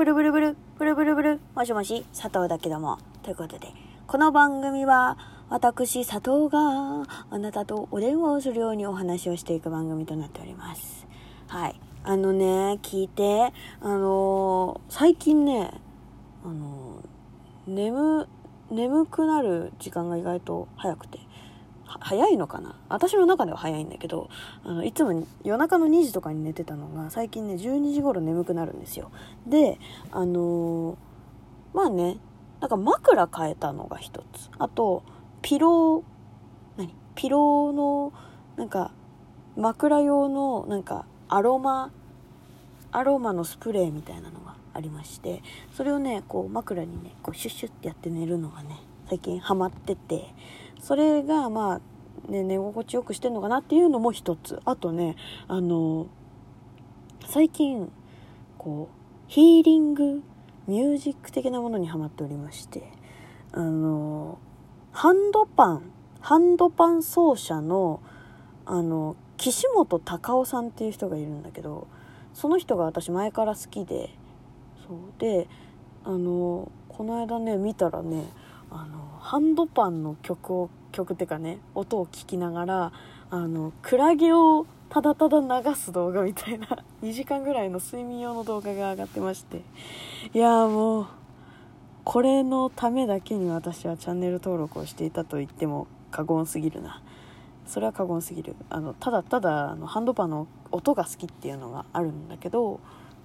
ブルブルブル、ブルブルブル、もしもし、佐藤だけども。ということで、この番組は、私、佐藤があなたとお電話をするようにお話をしていく番組となっております。はい。あのね、聞いて、あのー最近ね、あのー眠、眠くなる時間が意外と早くて、早いのかな？私の中では早いんだけど、あの、いつも夜中の2時とかに寝てたのが、最近ね、12時頃眠くなるんですよ。で、あのーまあね、なんか枕変えたのが一つ。あと、ピロー、何？ピローの、なんか、枕用の、なんか、アロマ、アロマのスプレーみたいなのがありまして、それをね、こう、枕にね、こう、シュッシュッってやって寝るのがね、最近ハマってて、それが、まあ、ね、寝心地よくしてんのかなっていうのも一つ。あとね、あの、最近、こう、ヒーリングミュージック的なものにハマっておりましてあのハンドパンハンドパン奏者のあの岸本隆夫さんっていう人がいるんだけどその人が私前から好きでそうであのこの間ね見たらねあのハンドパンの曲を曲っていうかね音を聞きながらあのクラゲをただただ流す動画みたいな 2時間ぐらいの睡眠用の動画が上がってまして。いやもうこれのためだけに私はチャンネル登録をしていたと言っても過言すぎるな。それは過言すぎる。あのただただあのハンドパンの音が好きっていうのがあるんだけど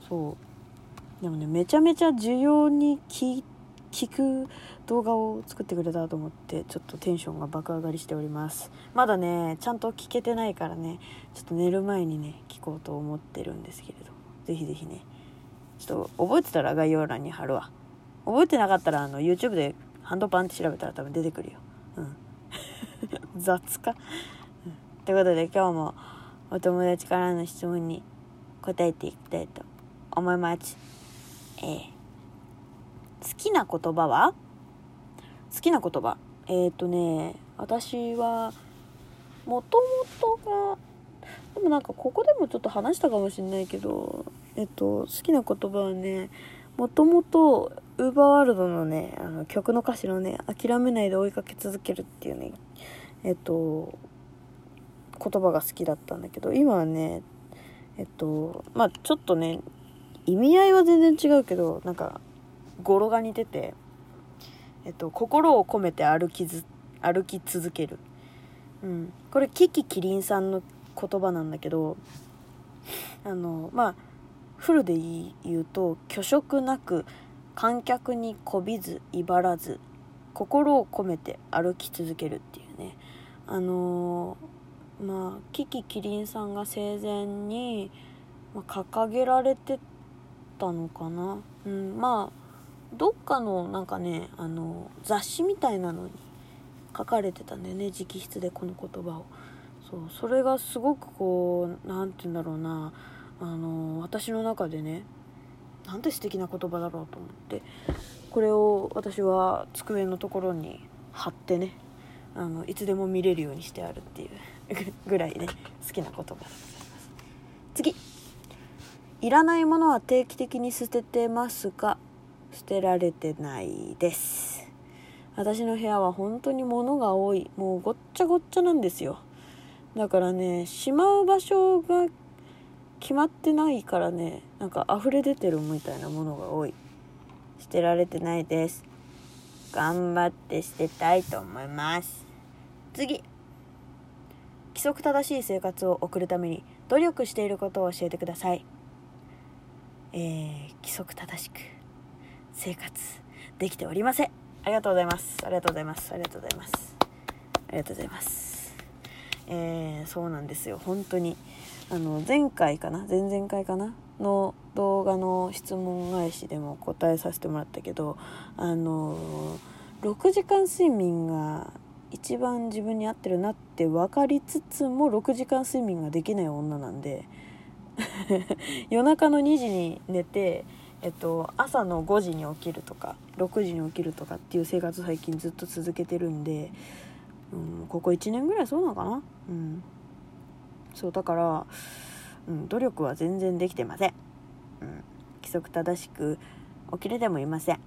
そう。でもねめちゃめちゃ需要に聞聞く動画を作ってくれたと思ってちょっとテンションが爆上がりしております。まだねちゃんと聞けてないからねちょっと寝る前にね聞こうと思ってるんですけれどぜひぜひねちょっと覚えてたら概要欄に貼るわ。覚えてなかったらあの YouTube でハンドパンって調べたら多分出てくるよ。うん。雑か、うん、ということで今日もお友達からの質問に答えていきたいと思います。えー。好きな言葉は？好きな言葉。えっ、ー、とね私はもともとがでもなんかここでもちょっと話したかもしれないけどえっと好きな言葉はねもともとウーバーワールドのねあの曲の歌詞のね諦めないで追いかけ続けるっていうねえっと言葉が好きだったんだけど今はねえっとまあちょっとね意味合いは全然違うけどなんか語呂が似てて、えっと、心を込めて歩きず歩き続ける、うん、これキキキリンさんの言葉なんだけどあのまあフルで言うと虚飾なく観客にこびず威張らず心を込めて歩き続けるっていうね。あのまあキキキリンさんが生前に、まあ、掲げられてたのかな、うん、まあどっかのなんかねあの雑誌みたいなのに書かれてたんだよね直筆でこの言葉を。そうそれがすごくこう何て言うんだろうなあの私の中でねなんて素敵な言葉だろうと思ってこれを私は机のところに貼ってねあのいつでも見れるようにしてあるっていう ぐらいね好きな言葉。でございます次。いらないものは定期的に捨ててますが捨てられてないです。私の部屋は本当に物が多い。もうごっちゃごっちゃなんですよ。だからねしまう場所が決まってないからねなんか溢れ出てるみたいなものが多い。捨てられてないです。頑張って捨てたいと思います。次。規則正しい生活を送るために努力していることを教えてください。えー、規則正しく。生活できておりません。ありがとうございます。ありがとうございます。ありがとうございます。ありがとうございます。えー、そうなんですよ。本当に。あの前回かな？前々回かな？の動画の質問返しでも答えさせてもらったけどあの6時間睡眠が一番自分に合ってるなって分かりつつも6時間睡眠ができない女なんで 夜中の2時に寝てえっと、朝の5時に起きるとか6時に起きるとかっていう生活最近ずっと続けてるんで、うん、ここ1年ぐらいそうなのかな？うん。そうだから、うん、努力は全然できてません、うん、規則正しく起きれてもいません。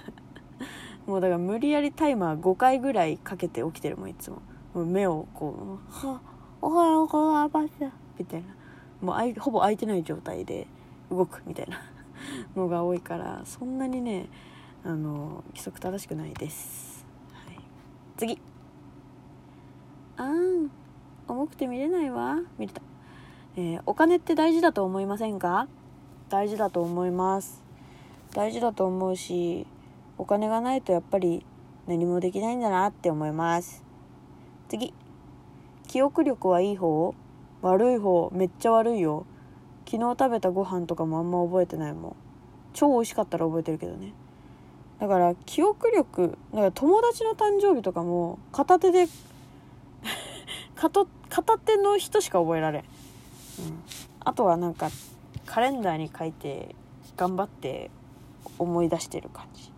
もうだから無理やりタイマー5回ぐらいかけて起きてるもんいつも。もう目をこう「はおはようございます」みたいな。もうあいほぼ開いてない状態で動くみたいな。のが多いからそんなにねあの規則正しくないです、はい、次。あん重くて見れないわ。見れた、えー、お金って大事だと思いませんか？大事だと思います。大事だと思うしお金がないとやっぱり何もできないんだなって思います。次。記憶力はいい方？悪い方？めっちゃ悪いよ。昨日食べたご飯とかもあんま覚えてないもん。超美味しかったら覚えてるけどね。だから記憶力だから友達の誕生日とかも片手で 片手の人しか覚えられん、うん、あとはなんかカレンダーに書いて頑張って思い出してる感じ。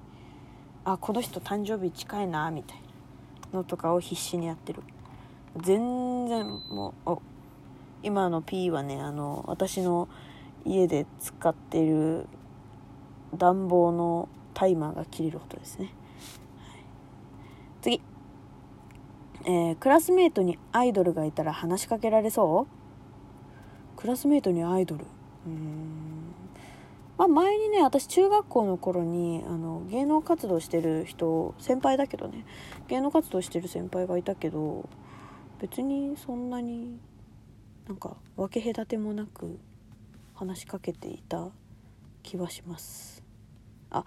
あこの人誕生日近いなみたいなのとかを必死にやってる。全然もう今の P はねあの私の家で使ってる暖房のタイマーが切れることですね、はい、次。えー、クラスメートにアイドルがいたら話しかけられそう？クラスメートにアイドル？うん。まあ前にね私中学校の頃にあの芸能活動してる人先輩だけどね。芸能活動してる先輩がいたけど別にそんなになんか分け隔てもなく話しかけていた気はします。あ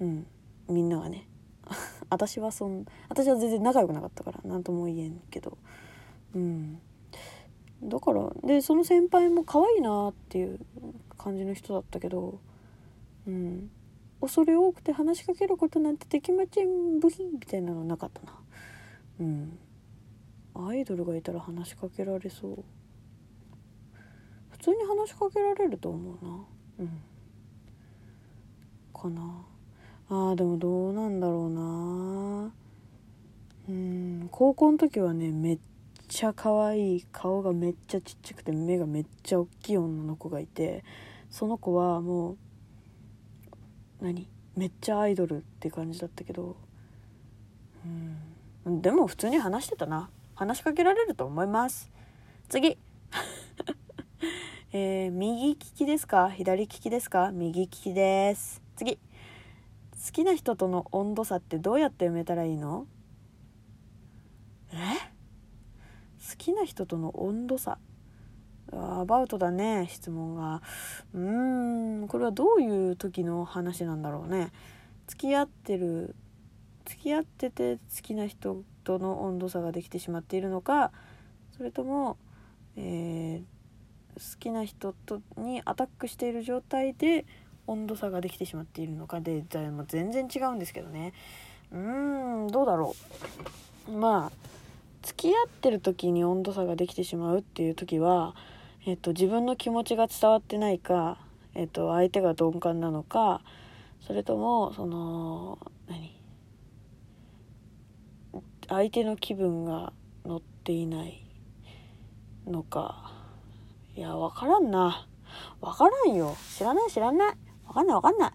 うん。みんながね。私はそん私は全然仲良くなかったから何とも言えんけど。うん。だからでその先輩も可愛いなっていう感じの人だったけどうん。恐れ多くて話しかけることなんてできませんブヒみたいなのなかったな。うん。アイドルがいたら話しかけられそう。話しかけられると思うな。うん。かな。あーでもどうなんだろうな。うん高校の時はねめっちゃ可愛い顔がめっちゃちっちゃくて目がめっちゃ大きい女の子がいてその子はもう何？めっちゃアイドルって感じだったけどうん。でも普通に話してたな。話しかけられると思います。次。えー、右利きですか？左利きですか？右利きです。次。好きな人との温度差ってどうやって埋めたらいいの？え？好きな人との温度差。アバウトだね質問が。うーんこれはどういう時の話なんだろうね。付き合ってる付き合ってて好きな人との温度差ができてしまっているのかそれともえーきな人とにアタックしている状態で温度差ができてしまっているのかでも全然違うんですけどね。うーんどうだろう。まあ付き合ってる時に温度差ができてしまうっていう時は、えっと、自分の気持ちが伝わってないか、えっと、相手が鈍感なのかそれともその何？相手の気分が乗っていないのか。いや、わからんな。わからんよ。知らない知らない。わかんないわかんない。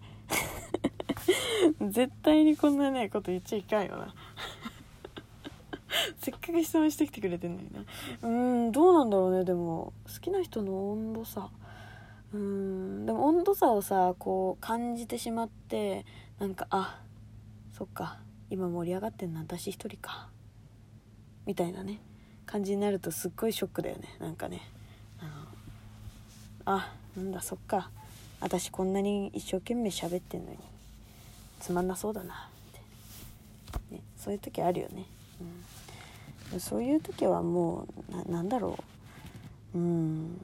絶対にこんなね、こと言っちゃいかんよな。せっかく質問してきてくれてんのにな。うーん、どうなんだろうね、でも。好きな人の温度差。うーん、でも温度差をさ、こう感じてしまって、なんか、あ、そっか、今盛り上がってんの私一人か。みたいなね、感じになるとすっごいショックだよね、なんかね。あなんだそっか。私こんなに一生懸命喋ってんのに。つまんなそうだな。って、ね、そういう時あるよね、うん、そういう時はもうなんだろう。うん。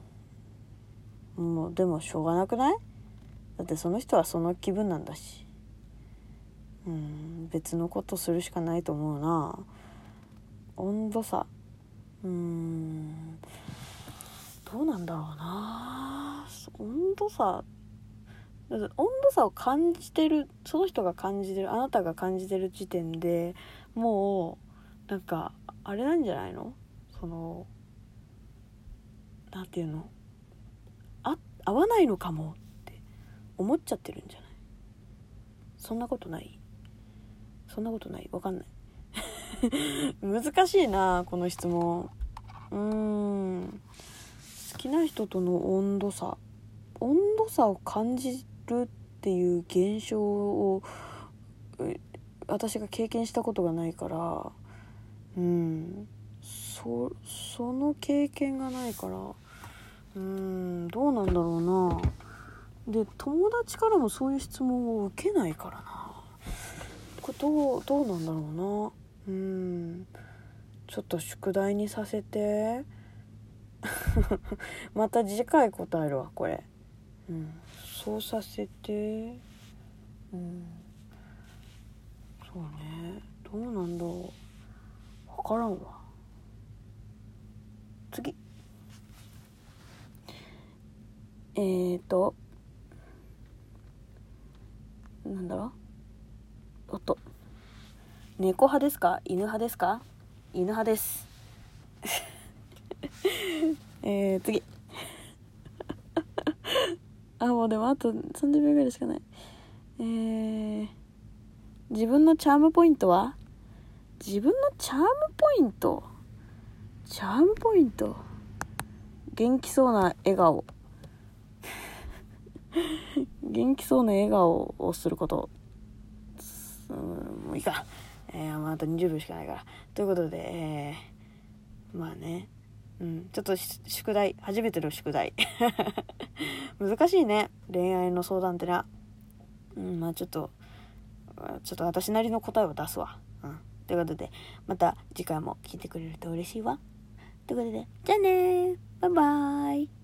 もうでもしょうがなくない？だってその人はその気分なんだし。うん。別のことするしかないと思うな。温度差。うん。どうなんだろうな。温度差温度差を感じてるその人が感じてるあなたが感じてる時点でもうなんかあれなんじゃないの？その何て言うの？あ合わないのかもって思っちゃってるんじゃない？そんなことない？そんなことない？わかんない。難しいなこの質問。うーん。好きな人との温度差。温度差を感じるっていう現象を私が経験したことがないからうんその経験がないからうんどうなんだろうな。で友達からもそういう質問を受けないからな。これどうどうなんだろうな。うんちょっと宿題にさせて。また次回答えるわこれ。うん。そうさせて。うん。そうね。どうなんだろう。分からんわ。次。えーと。なんだろう。おっと。猫派ですか？犬派ですか？犬派です。えー、次。あもうでもあと30秒ぐらいしかない。えー、自分のチャームポイントは？自分のチャームポイント？チャームポイント？元気そうな笑顔。元気そうな笑顔をすること。うんもういいか。えー、まあ、あと20秒しかないから。ということで、えー、まあね。うん。ちょっと宿題初めての宿題。難しいね恋愛の相談ってな。うんまあちょっとちょっと私なりの答えを出すわ。うん。ということでまた次回も聞いてくれると嬉しいわ。ということでじゃあねバイバーイ。